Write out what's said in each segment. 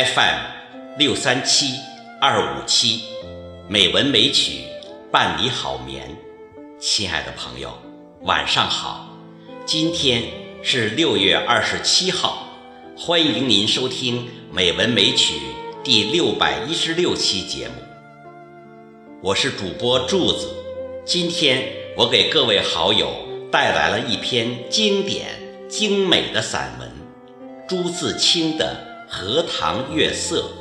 FM 六三七二五七，美文美曲伴你好眠。亲爱的朋友，晚上好！今天是六月二十七号，欢迎您收听《美文美曲》第六百一十六期节目。我是主播柱子，今天我给各位好友带来了一篇经典精美的散文——朱自清的。《荷塘月色》，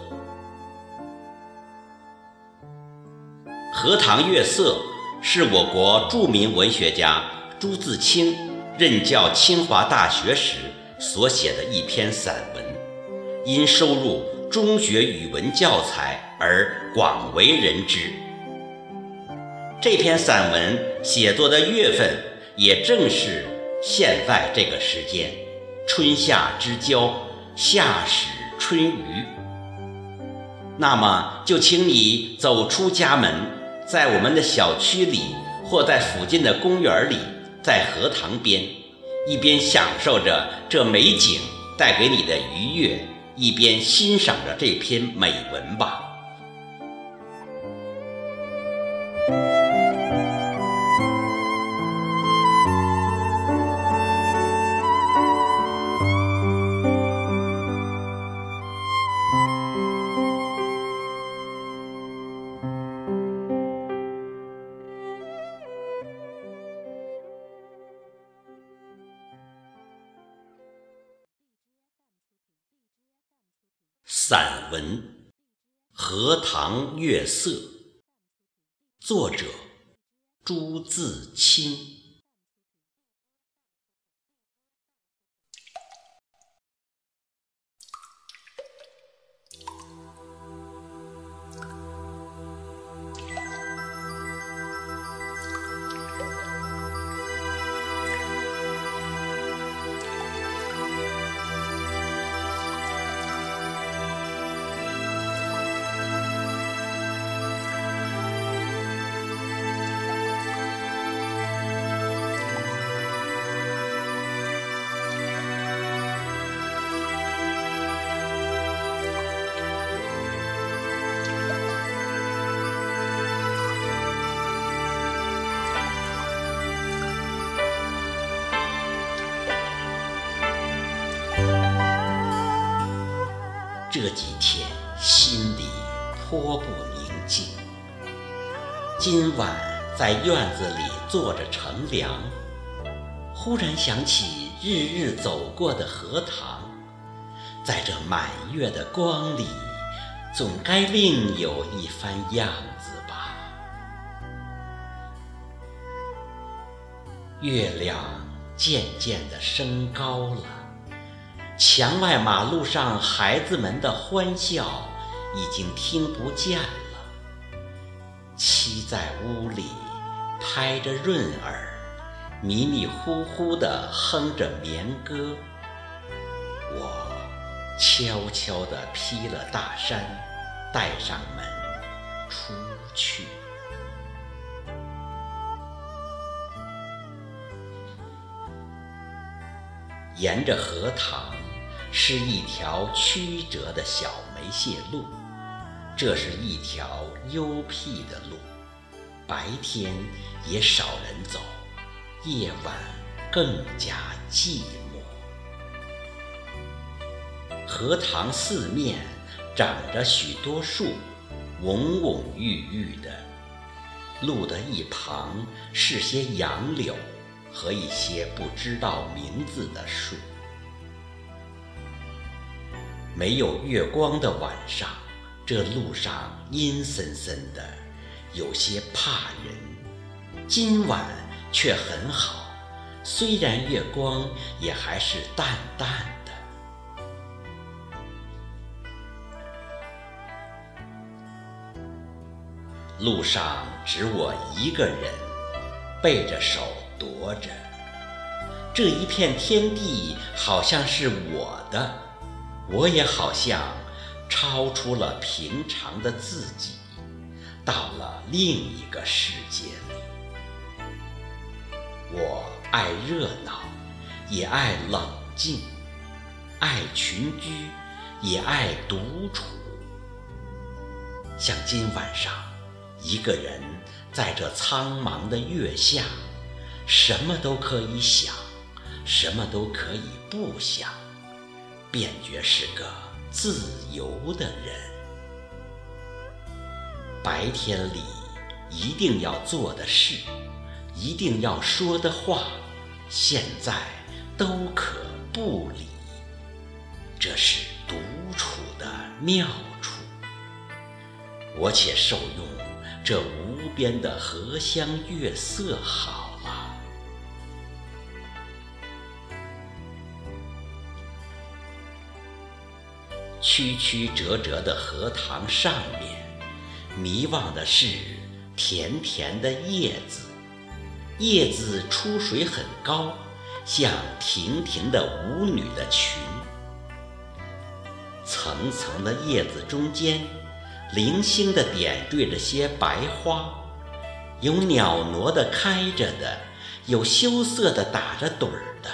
《荷塘月色》是我国著名文学家朱自清任教清华大学时所写的一篇散文，因收入中学语文教材而广为人知。这篇散文写作的月份也正是现在这个时间，春夏之交，夏始。春雨，那么就请你走出家门，在我们的小区里，或在附近的公园里，在荷塘边，一边享受着这美景带给你的愉悦，一边欣赏着这篇美文吧。散文《荷塘月色》，作者朱自清。这几天心里颇不宁静。今晚在院子里坐着乘凉，忽然想起日日走过的荷塘，在这满月的光里，总该另有一番样子吧。月亮渐渐地升高了。墙外马路上孩子们的欢笑已经听不见了。妻在屋里拍着闰儿，迷迷糊糊地哼着眠歌。我悄悄地披了大衫，带上门出去。沿着荷塘。是一条曲折的小梅泄路，这是一条幽僻的路，白天也少人走，夜晚更加寂寞。荷塘四面长着许多树，蓊蓊郁郁的，路的一旁是些杨柳和一些不知道名字的树。没有月光的晚上，这路上阴森森的，有些怕人。今晚却很好，虽然月光也还是淡淡的。路上只我一个人，背着手踱着，这一片天地好像是我的。我也好像超出了平常的自己，到了另一个世界里。我爱热闹，也爱冷静；爱群居，也爱独处。像今晚上，一个人在这苍茫的月下，什么都可以想，什么都可以不想，便觉是个自由的人。白天里一定要做的事，一定要说的话，现在都可不理。这是独处的妙处。我且受用这无边的荷香月色好曲曲折折的荷塘上面。迷望的是甜甜的叶子，叶子出水很高，像亭亭的舞女的裙。层层的叶子中间，零星的点缀着些白花，有袅娜的开着的，有羞涩的打着盹儿的，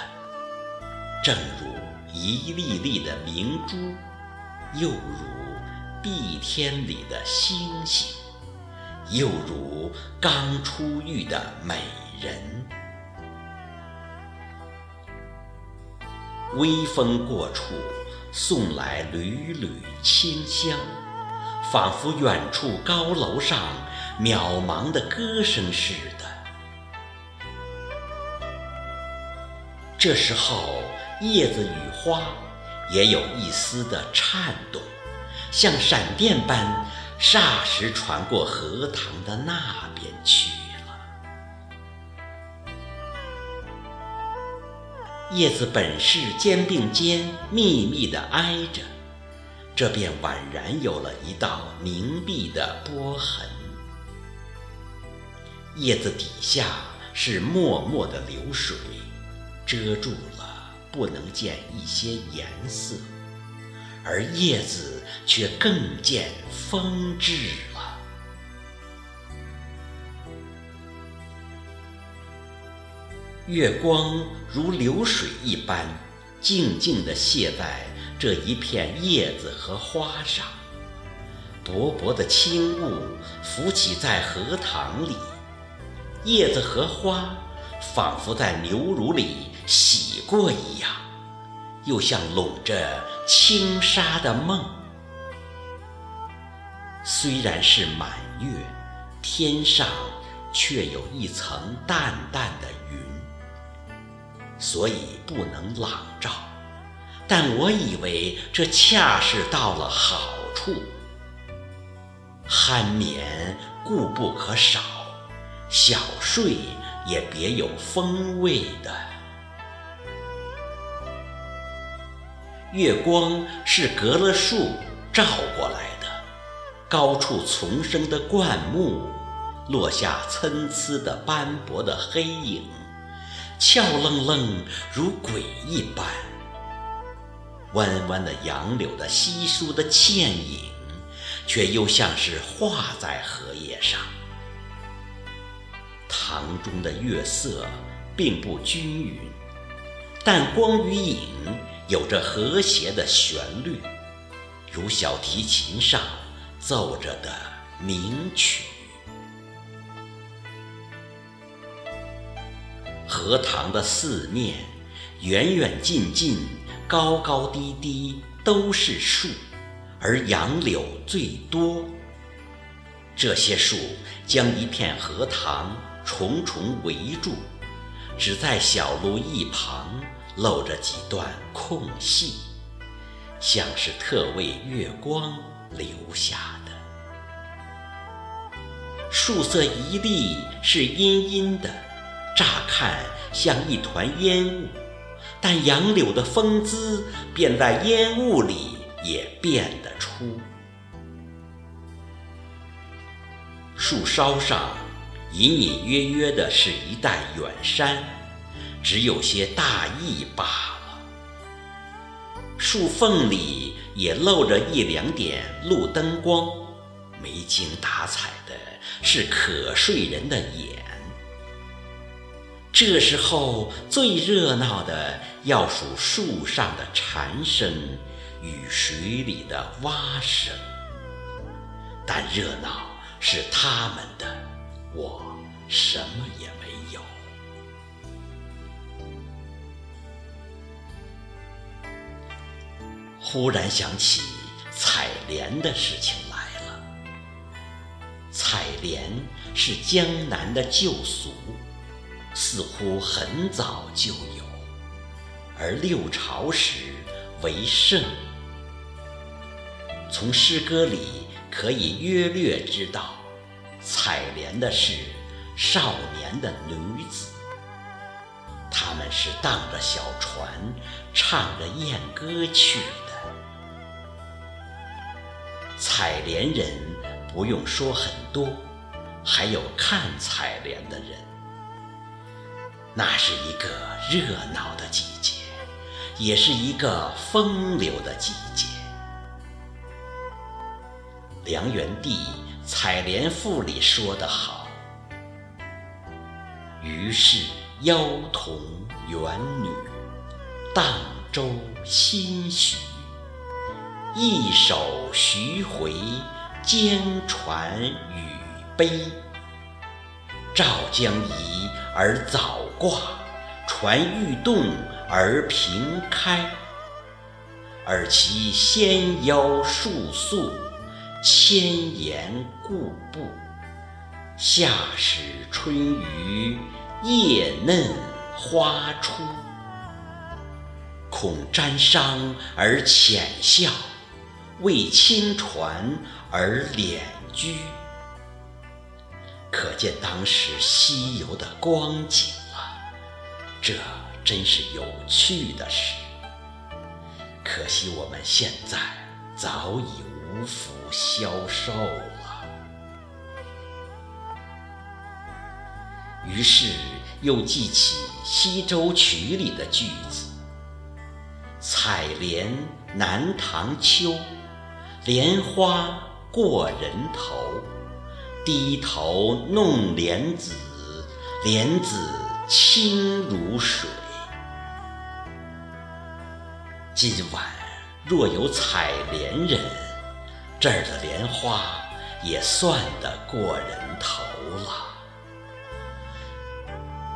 正如一粒粒的明珠，又如。碧天里的星星，又如刚出浴的美人。微风过处，送来缕缕清香，仿佛远处高楼上渺茫的歌声似的。这时候，叶子与花也有一丝的颤动。像闪电般，霎时传过荷塘的那边去了。叶子本是肩并肩密密地挨着，这便宛然有了一道凝碧的波痕。叶子底下是脉脉的流水，遮住了，不能见一些颜色。而叶子却更见风致了。月光如流水一般，静静地泻在这一片叶子和花上。薄薄的轻雾浮起在荷塘里，叶子和花仿佛在牛乳里洗过一。又像笼着轻纱的梦，虽然是满月，天上却有一层淡淡的云，所以不能朗照。但我以为这恰是到了好处，酣眠固不可少，小睡也别有风味的。月光是隔了树照过来的，高处丛生的灌木，落下参差的斑驳的黑影，俏愣愣如鬼一般。弯弯的杨柳的稀疏的倩影，却又像是画在荷叶上。塘中的月色并不均匀，但光与影。有着和谐的旋律，如小提琴上奏着的名曲。荷塘的四面，远远近近，高高低低，都是树，而杨柳最多。这些树将一片荷塘重重围住，只在小路一旁。露着几段空隙，像是特为月光留下的。树色一粒是阴阴的，乍看像一团烟雾，但杨柳的风姿便在烟雾里也辨得出。树梢上隐隐约约的是一带远山。只有些大意罢了。树缝里也露着一两点路灯光，没精打采的，是可睡人的眼。这时候最热闹的要数树上的蝉声与水里的蛙声。但热闹是他们的，我什么也忽然想起采莲的事情来了。采莲是江南的旧俗，似乎很早就有，而六朝时为盛。从诗歌里可以约略知道，采莲的是少年的女子，他们是荡着小船，唱着艳歌去。采莲人不用说很多，还有看采莲的人。那是一个热闹的季节，也是一个风流的季节。梁元帝《采莲赋》里说得好：“于是妖童元女，荡舟心许。”一首徐回，江船语悲。棹将移而早挂，船欲动而平开。而其纤腰束素，千岩固步。夏始春余，叶嫩花初。恐沾裳而浅笑。为轻船而敛居，可见当时西游的光景了。这真是有趣的事。可惜我们现在早已无福消受了。于是又记起《西洲曲》里的句子：“采莲南塘秋。”莲花过人头，低头弄莲子，莲子清如水。今晚若有采莲人，这儿的莲花也算得过人头了。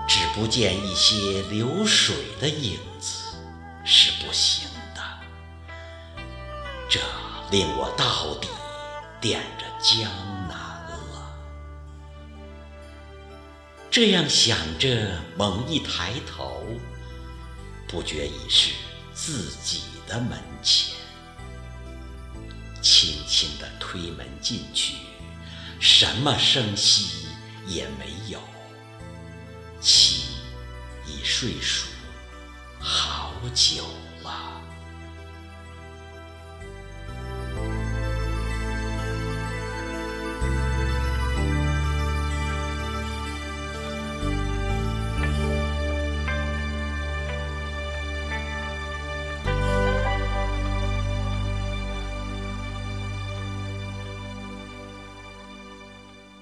只不见一些流水的影子，是不行的。这。令我到底惦着江南了。这样想着，猛一抬头，不觉已是自己的门前。轻轻地推门进去，什么声息也没有。妻已睡熟好久了。